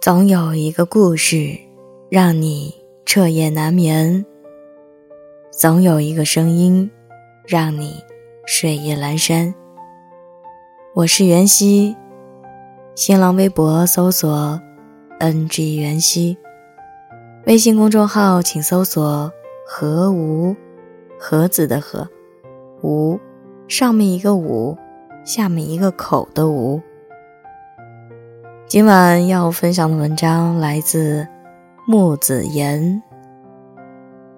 总有一个故事让你彻夜难眠，总有一个声音让你睡意阑珊。我是袁熙，新浪微博搜索 “ng 袁熙”，微信公众号请搜索“何无盒子的何无”，上面一个五，下面一个口的无。今晚要分享的文章来自木子言。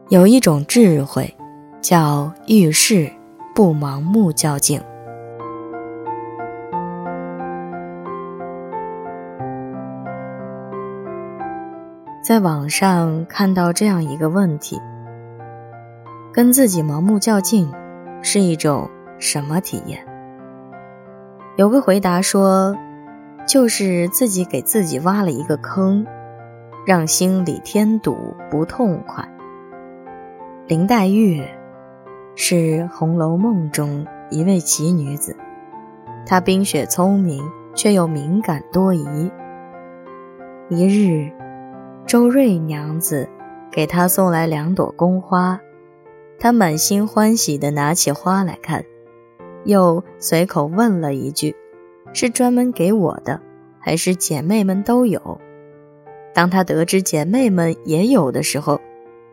有一种智慧，叫遇事不盲目较劲。在网上看到这样一个问题：跟自己盲目较劲是一种什么体验？有个回答说。就是自己给自己挖了一个坑，让心里添堵不痛快。林黛玉是《红楼梦》中一位奇女子，她冰雪聪明，却又敏感多疑。一日，周瑞娘子给她送来两朵宫花，她满心欢喜地拿起花来看，又随口问了一句。是专门给我的，还是姐妹们都有？当他得知姐妹们也有的时候，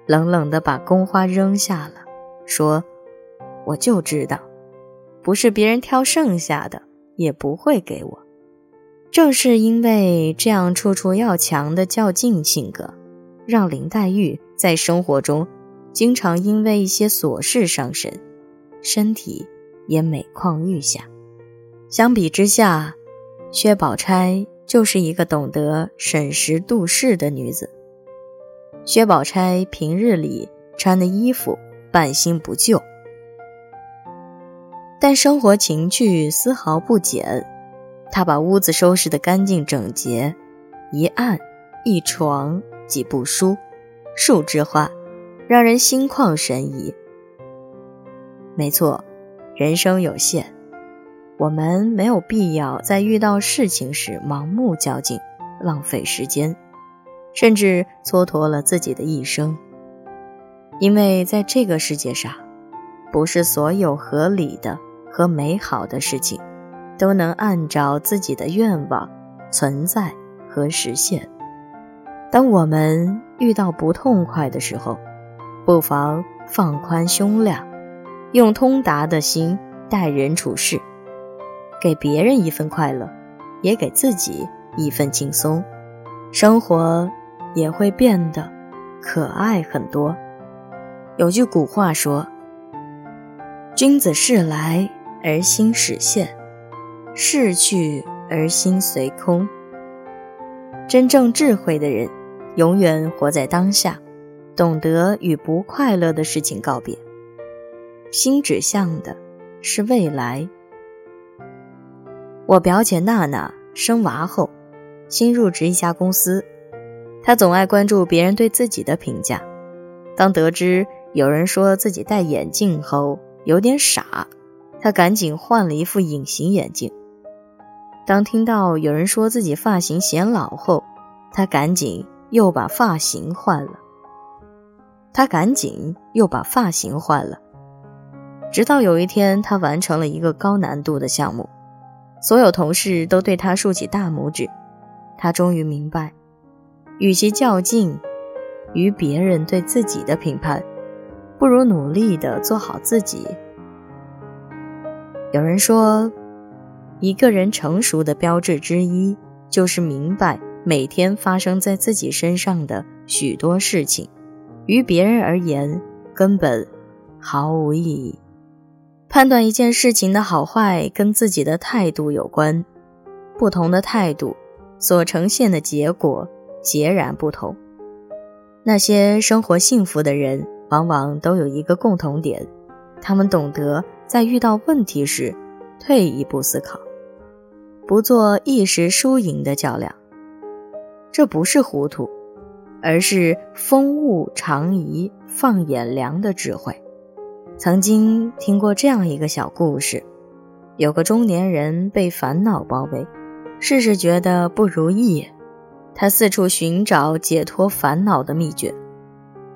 冷冷地把宫花扔下了，说：“我就知道，不是别人挑剩下的，也不会给我。”正是因为这样处处要强的较劲性格，让林黛玉在生活中经常因为一些琐事伤神，身体也每况愈下。相比之下，薛宝钗就是一个懂得审时度势的女子。薛宝钗平日里穿的衣服半新不旧，但生活情趣丝毫不减。她把屋子收拾得干净整洁，一案一床几部书，数枝花，让人心旷神怡。没错，人生有限。我们没有必要在遇到事情时盲目较劲，浪费时间，甚至蹉跎了自己的一生。因为在这个世界上，不是所有合理的和美好的事情都能按照自己的愿望存在和实现。当我们遇到不痛快的时候，不妨放宽胸量，用通达的心待人处事。给别人一份快乐，也给自己一份轻松，生活也会变得可爱很多。有句古话说：“君子事来而心始现，事去而心随空。”真正智慧的人，永远活在当下，懂得与不快乐的事情告别，心指向的是未来。我表姐娜娜生娃后，新入职一家公司，她总爱关注别人对自己的评价。当得知有人说自己戴眼镜后有点傻，她赶紧换了一副隐形眼镜。当听到有人说自己发型显老后，她赶紧又把发型换了。她赶紧又把发型换了，直到有一天，她完成了一个高难度的项目。所有同事都对他竖起大拇指，他终于明白，与其较劲于别人对自己的评判，不如努力的做好自己。有人说，一个人成熟的标志之一，就是明白每天发生在自己身上的许多事情，于别人而言根本毫无意义。判断一件事情的好坏跟自己的态度有关，不同的态度所呈现的结果截然不同。那些生活幸福的人，往往都有一个共同点：他们懂得在遇到问题时退一步思考，不做一时输赢的较量。这不是糊涂，而是风物长宜放眼量的智慧。曾经听过这样一个小故事：有个中年人被烦恼包围，事事觉得不如意，他四处寻找解脱烦恼的秘诀。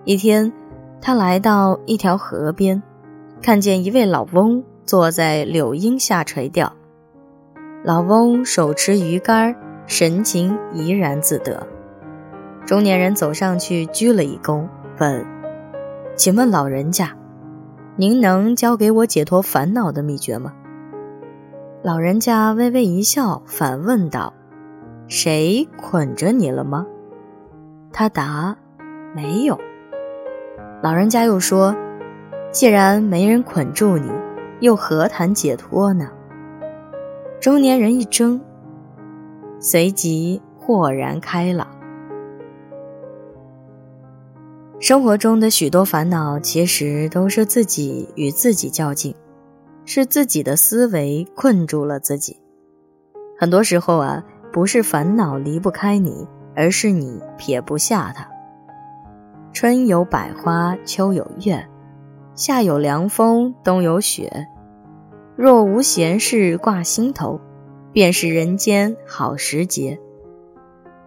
一天，他来到一条河边，看见一位老翁坐在柳荫下垂钓。老翁手持鱼竿，神情怡然自得。中年人走上去鞠了一躬，问：“请问老人家，您能教给我解脱烦恼的秘诀吗？”老人家微微一笑，反问道。谁捆着你了吗？他答：“没有。”老人家又说：“既然没人捆住你，又何谈解脱呢？”中年人一怔，随即豁然开朗。生活中的许多烦恼，其实都是自己与自己较劲，是自己的思维困住了自己。很多时候啊。不是烦恼离不开你，而是你撇不下它。春有百花，秋有月，夏有凉风，冬有雪。若无闲事挂心头，便是人间好时节。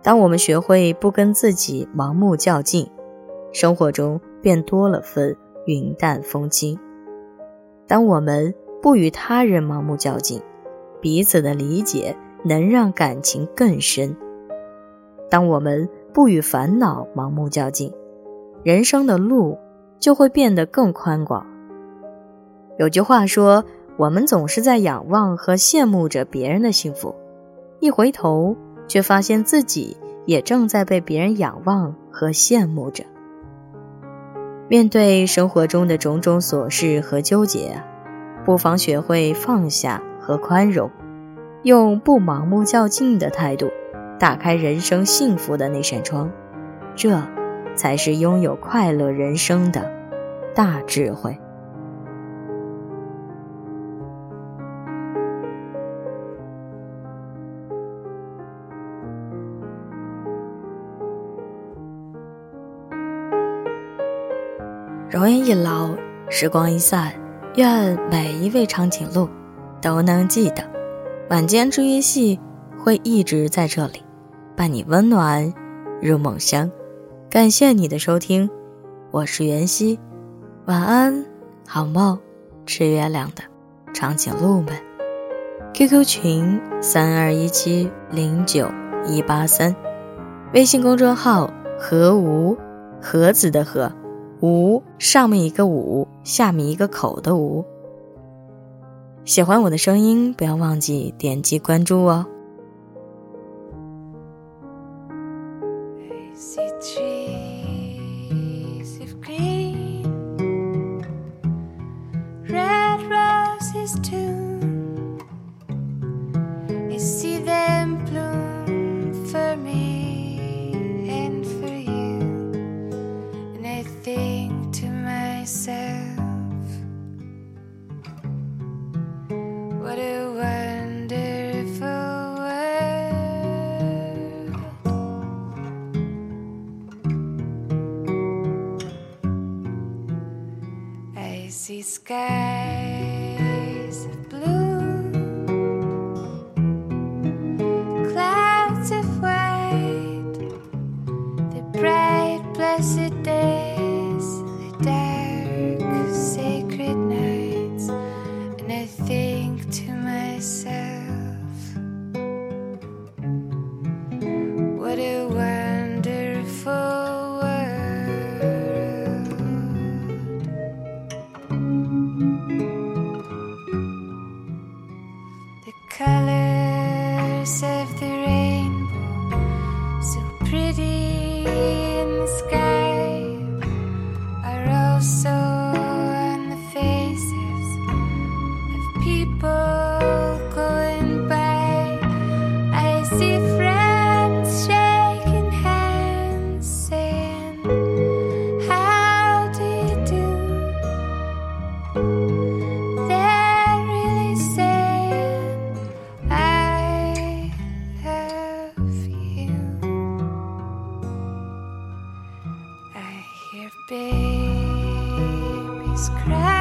当我们学会不跟自己盲目较劲，生活中便多了份云淡风轻。当我们不与他人盲目较劲，彼此的理解。能让感情更深。当我们不与烦恼盲目较劲，人生的路就会变得更宽广。有句话说：“我们总是在仰望和羡慕着别人的幸福，一回头却发现自己也正在被别人仰望和羡慕着。”面对生活中的种种琐事和纠结，不妨学会放下和宽容。用不盲目较劲的态度，打开人生幸福的那扇窗，这才是拥有快乐人生的大智慧。容颜一老，时光一散，愿每一位长颈鹿都能记得。晚间治愈系会一直在这里，伴你温暖入梦乡。感谢你的收听，我是袁熙，晚安，好梦，吃月亮的长颈鹿们。QQ 群三二一七零九一八三，微信公众号何无盒子的盒，无上面一个五，下面一个口的无。喜欢我的声音，不要忘记点击关注哦。Skies of blue, clouds of white, the bright, blessed day. Cause scratch.